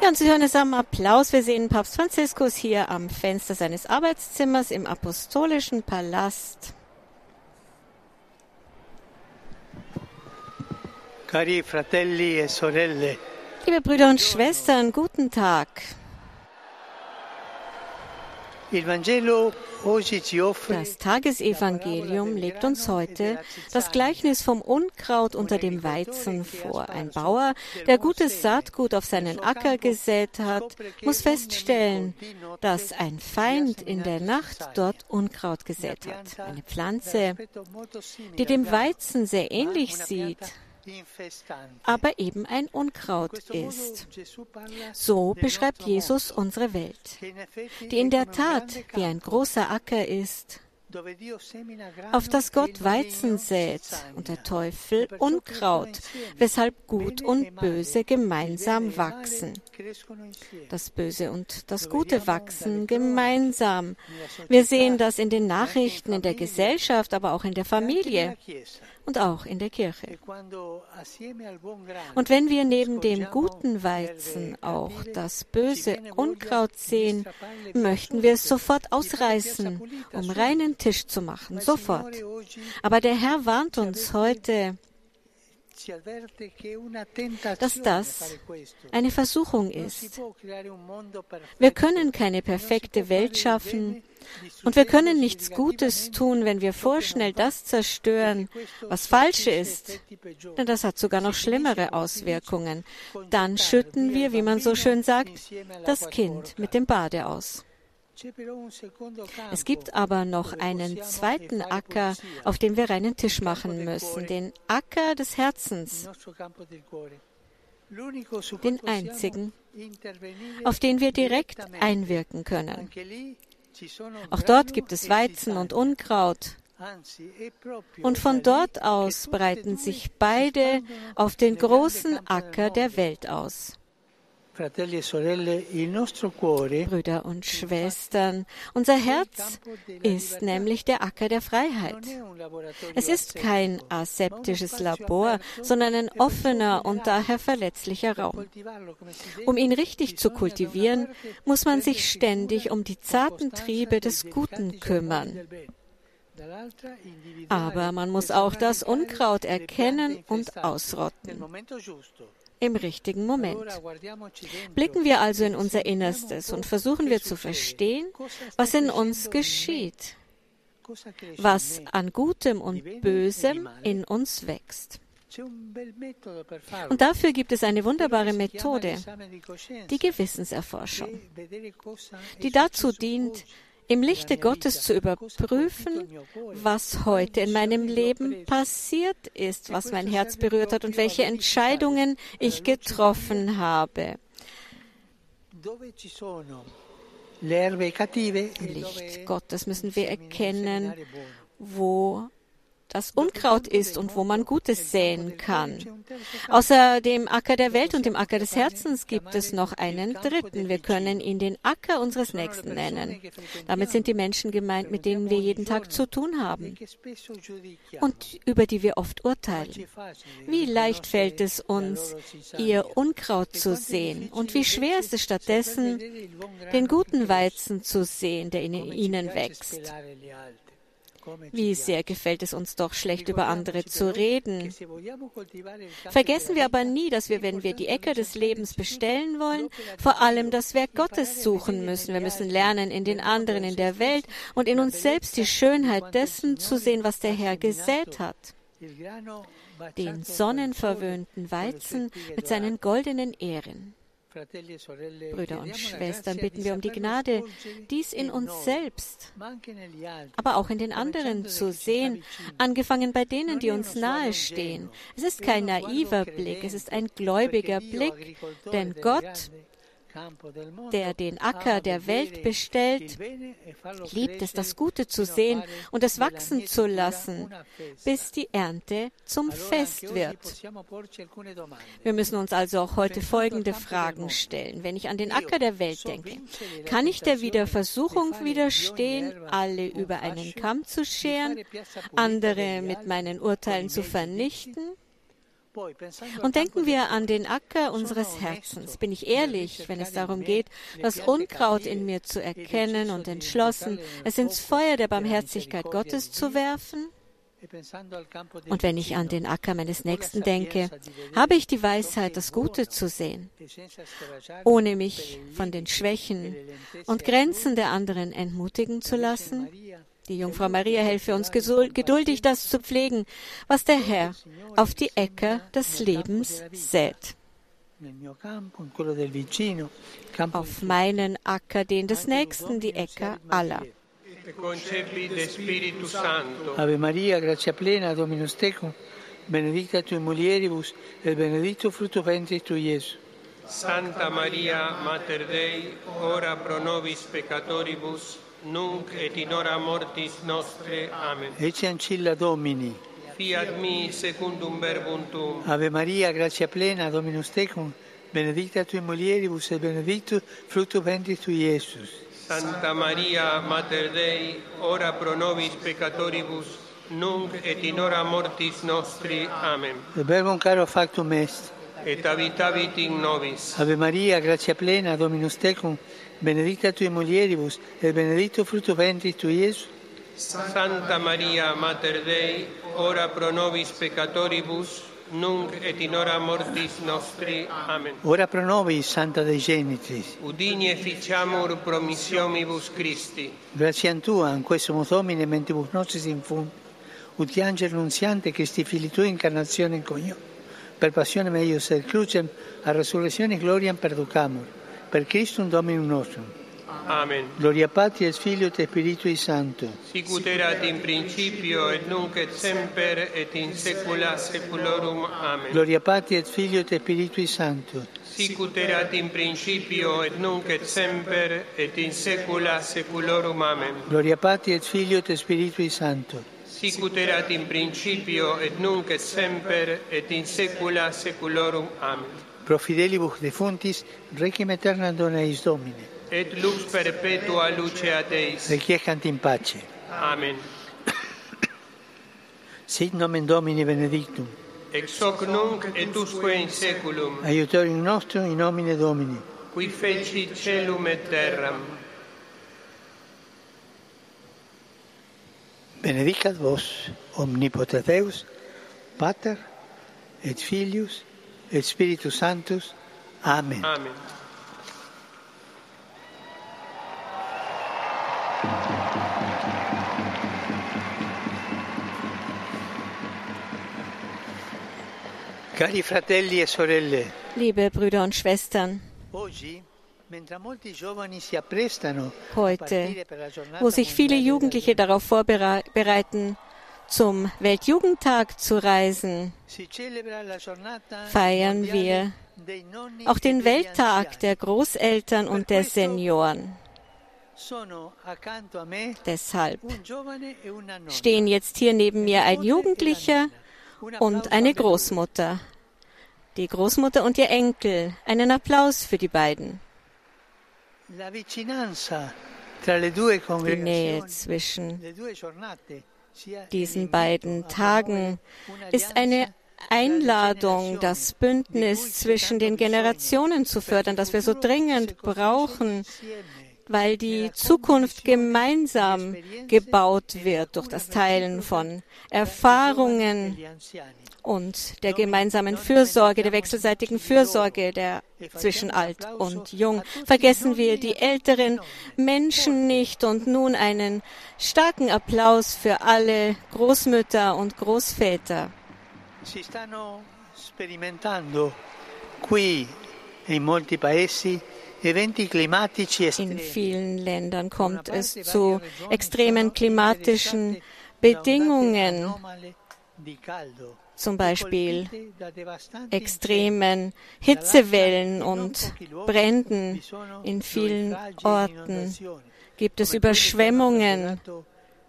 Ja, und Sie hören es am Applaus. Wir sehen Papst Franziskus hier am Fenster seines Arbeitszimmers im Apostolischen Palast. Cari fratelli e sorelle, Liebe Brüder und Schwestern, guten Tag. Das Tagesevangelium legt uns heute das Gleichnis vom Unkraut unter dem Weizen vor. Ein Bauer, der gutes Saatgut auf seinen Acker gesät hat, muss feststellen, dass ein Feind in der Nacht dort Unkraut gesät hat. Eine Pflanze, die dem Weizen sehr ähnlich sieht, aber eben ein Unkraut ist. So beschreibt Jesus unsere Welt, die in der Tat wie ein großer Acker ist, auf das Gott Weizen sät und der Teufel Unkraut, weshalb Gut und Böse gemeinsam wachsen. Das Böse und das Gute wachsen gemeinsam. Wir sehen das in den Nachrichten, in der Gesellschaft, aber auch in der Familie und auch in der Kirche. Und wenn wir neben dem guten Weizen auch das böse Unkraut sehen, möchten wir es sofort ausreißen, um reinen Tisch zu machen, sofort. Aber der Herr warnt uns heute, dass das eine Versuchung ist. Wir können keine perfekte Welt schaffen und wir können nichts Gutes tun, wenn wir vorschnell das zerstören, was falsch ist. Denn das hat sogar noch schlimmere Auswirkungen. Dann schütten wir, wie man so schön sagt, das Kind mit dem Bade aus. Es gibt aber noch einen zweiten Acker, auf dem wir reinen Tisch machen müssen, den Acker des Herzens, den einzigen, auf den wir direkt einwirken können. Auch dort gibt es Weizen und Unkraut. Und von dort aus breiten sich beide auf den großen Acker der Welt aus. Brüder und Schwestern, unser Herz ist nämlich der Acker der Freiheit. Es ist kein aseptisches Labor, sondern ein offener und daher verletzlicher Raum. Um ihn richtig zu kultivieren, muss man sich ständig um die zarten Triebe des Guten kümmern. Aber man muss auch das Unkraut erkennen und ausrotten im richtigen Moment. Blicken wir also in unser Innerstes und versuchen wir zu verstehen, was in uns geschieht, was an Gutem und Bösem in uns wächst. Und dafür gibt es eine wunderbare Methode, die Gewissenserforschung, die dazu dient, im Lichte Gottes zu überprüfen, was heute in meinem Leben passiert ist, was mein Herz berührt hat und welche Entscheidungen ich getroffen habe. Im Licht Gottes müssen wir erkennen, wo das Unkraut ist und wo man Gutes säen kann. Außer dem Acker der Welt und dem Acker des Herzens gibt es noch einen dritten. Wir können ihn den Acker unseres Nächsten nennen. Damit sind die Menschen gemeint, mit denen wir jeden Tag zu tun haben und über die wir oft urteilen. Wie leicht fällt es uns, ihr Unkraut zu sehen und wie schwer ist es stattdessen, den guten Weizen zu sehen, der in ihnen wächst. Wie sehr gefällt es uns doch, schlecht über andere zu reden. Vergessen wir aber nie, dass wir, wenn wir die Ecke des Lebens bestellen wollen, vor allem das Werk Gottes suchen müssen. Wir müssen lernen, in den anderen in der Welt und in uns selbst die Schönheit dessen zu sehen, was der Herr gesät hat. Den sonnenverwöhnten Weizen mit seinen goldenen Ähren. Brüder und Schwestern, bitten wir um die Gnade, dies in uns selbst, aber auch in den anderen zu sehen, angefangen bei denen, die uns nahestehen. Es ist kein naiver Blick, es ist ein gläubiger Blick, denn Gott der den Acker der Welt bestellt, liebt es, das Gute zu sehen und es wachsen zu lassen, bis die Ernte zum Fest wird. Wir müssen uns also auch heute folgende Fragen stellen. Wenn ich an den Acker der Welt denke, kann ich der wieder Versuchung widerstehen, alle über einen Kamm zu scheren, andere mit meinen Urteilen zu vernichten? Und denken wir an den Acker unseres Herzens. Bin ich ehrlich, wenn es darum geht, das Unkraut in mir zu erkennen und entschlossen, es ins Feuer der Barmherzigkeit Gottes zu werfen? Und wenn ich an den Acker meines Nächsten denke, habe ich die Weisheit, das Gute zu sehen, ohne mich von den Schwächen und Grenzen der anderen entmutigen zu lassen? Die Jungfrau Maria helfe uns geduldig, das zu pflegen, was der Herr auf die Äcker des Lebens sät. Auf meinen Acker, den des Nächsten, die Äcker aller. Ave Maria, grazia plena, Dominus tecum, benedicta tui mulieribus, et benedictus fructus ventris tui, Iesus. Santa Maria, Mater Dei, ora pro nobis peccatoribus, nunc et in hora mortis nostre. Amen. Ecce ancilla Domini. Fiat mi secundum verbum tuum. Ave Maria, gratia plena, Dominus tecum, benedicta tui mulieribus et benedictus fructus ventris tui, Iesus. Santa Maria, Mater Dei, ora pro nobis peccatoribus, nunc et in hora mortis nostri. Amen. Verbum caro factum est. Et habitavit in nobis. Ave Maria, gratia plena, Dominus tecum, benedicta tui mulieribus, et benedictus fructus ventris tui, Iesus. Santa Maria, Mater Dei, ora pro nobis peccatoribus, nunc et in hora mortis nostri. Amen. Ora pro nobis, Santa Dei Genitrix. Udini efficiamur promissionibus Christi. Gratiam Tua, in questo Domine, mentibus nostris infunt, ut angelo nunziante Christi Fili Tui incarnazione in conio, per passione meius et crucem, a resurrezione gloriam perducamur, per Christum Dominum nostrum. Amen. Gloria Patri et Filio et Spiritui Sancto. Sicut erat in principio et nunc et semper et in saecula saeculorum. Amen. Gloria Patri et Filio et Spiritui Sancto. Sicut erat in principio et nunc et semper et in saecula saeculorum. Amen. Gloria Patri et Filio et Spiritui Sancto. Sicut erat in principio et nunc et semper et in saecula saeculorum. Amen. pro fidelibus defuntis, requiem aeternam dona eis Domine. Et lux perpetua luce ad eis. Requiescant in pace. Amen. Sit nomen Domini benedictum. Ex hoc nunc et usque in saeculum. Aiutorium nostrum in nomine Domini. Qui feci celum et terram. Benedicat vos omnipotens Deus, Pater et Filius et Spiritus Sanctus. Amen. Amen. Cari fratelli e sorelle, Liebe Brüder und Schwestern, oggi, mentre molti giovani si apprestano a heute, wo sich viele Jugendliche darauf vorbereiten, zum Weltjugendtag zu reisen, feiern wir auch e den Welttag der Großeltern und der Senioren. Deshalb e stehen jetzt hier neben mir ein Jugendlicher Un und eine. Großmutter. Die Großmutter und ihr Enkel. Einen Applaus für die beiden. Die Nähe zwischen diesen beiden Tagen ist eine Einladung, das Bündnis zwischen den Generationen zu fördern, das wir so dringend brauchen, weil die Zukunft gemeinsam gebaut wird durch das Teilen von Erfahrungen und der gemeinsamen Fürsorge, der wechselseitigen Fürsorge der zwischen alt und jung. Vergessen wir die älteren Menschen nicht und nun einen starken Applaus für alle Großmütter und Großväter. Si stanno sperimentando qui in molti paesi In vielen Ländern kommt es zu extremen klimatischen Bedingungen, zum Beispiel extremen Hitzewellen und Bränden. In vielen Orten gibt es Überschwemmungen,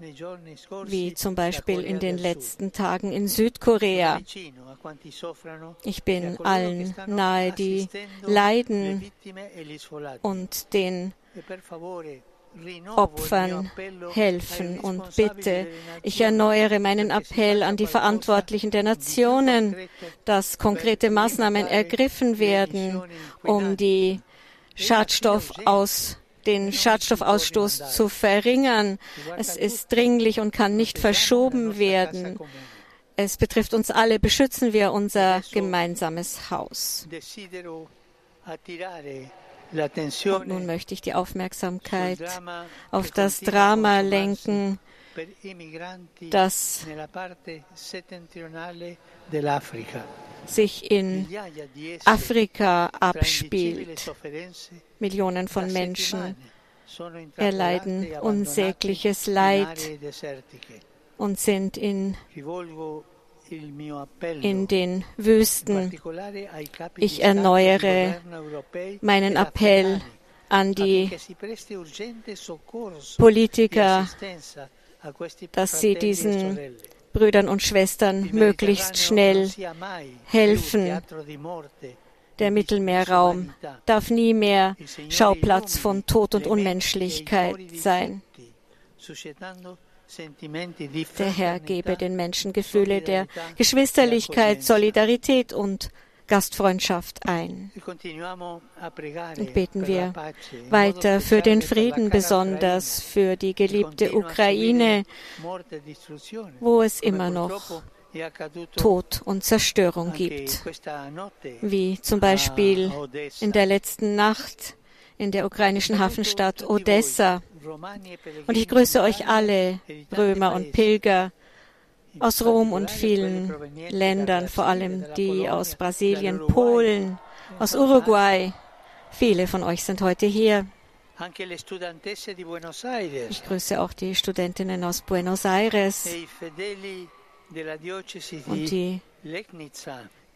wie zum Beispiel in den letzten Tagen in Südkorea. Ich bin allen nahe, die leiden und den Opfern helfen und bitte, ich erneuere meinen Appell an die Verantwortlichen der Nationen, dass konkrete Maßnahmen ergriffen werden, um die Schadstoff aus den Schadstoffausstoß zu verringern. Es ist dringlich und kann nicht verschoben werden. Es betrifft uns alle. Beschützen wir unser gemeinsames Haus. Und nun möchte ich die Aufmerksamkeit auf das Drama lenken, das sich in Afrika abspielt. Millionen von Menschen erleiden unsägliches Leid und sind in, in den Wüsten. Ich erneuere meinen Appell an die Politiker, dass sie diesen Brüdern und Schwestern möglichst schnell helfen. Der Mittelmeerraum darf nie mehr Schauplatz von Tod und Unmenschlichkeit sein. Der Herr gebe den Menschen Gefühle der Geschwisterlichkeit, Solidarität und Gastfreundschaft ein. Und beten wir weiter für den Frieden, besonders für die geliebte Ukraine, wo es immer noch Tod und Zerstörung gibt, wie zum Beispiel in der letzten Nacht in der ukrainischen Hafenstadt Odessa. Und ich grüße euch alle, Römer und Pilger, aus Rom und vielen Ländern, vor allem die aus Brasilien, Polen, aus Uruguay. Viele von euch sind heute hier. Ich grüße auch die Studentinnen aus Buenos Aires und die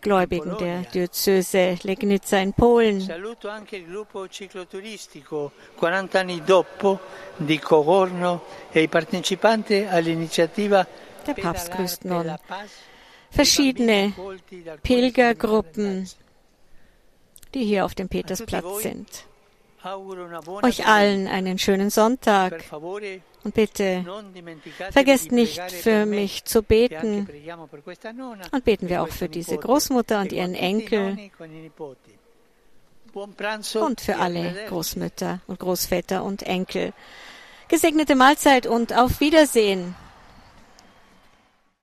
Gläubigen der Diözese Legnica in Polen. Saluto anche il gruppo cicloturistico 40 anni dopo di Cogorno e i partecipanti all'iniziativa Der Papst grüßt nun verschiedene Pilgergruppen, die hier auf dem Petersplatz sind. Euch allen einen schönen Sonntag. Und bitte vergesst nicht für mich zu beten. und beten wir auch für diese Großmutter und ihren Enkel. und für alle Großmütter und Großväter und Enkel. Gesegnete Mahlzeit und auf Wiedersehen.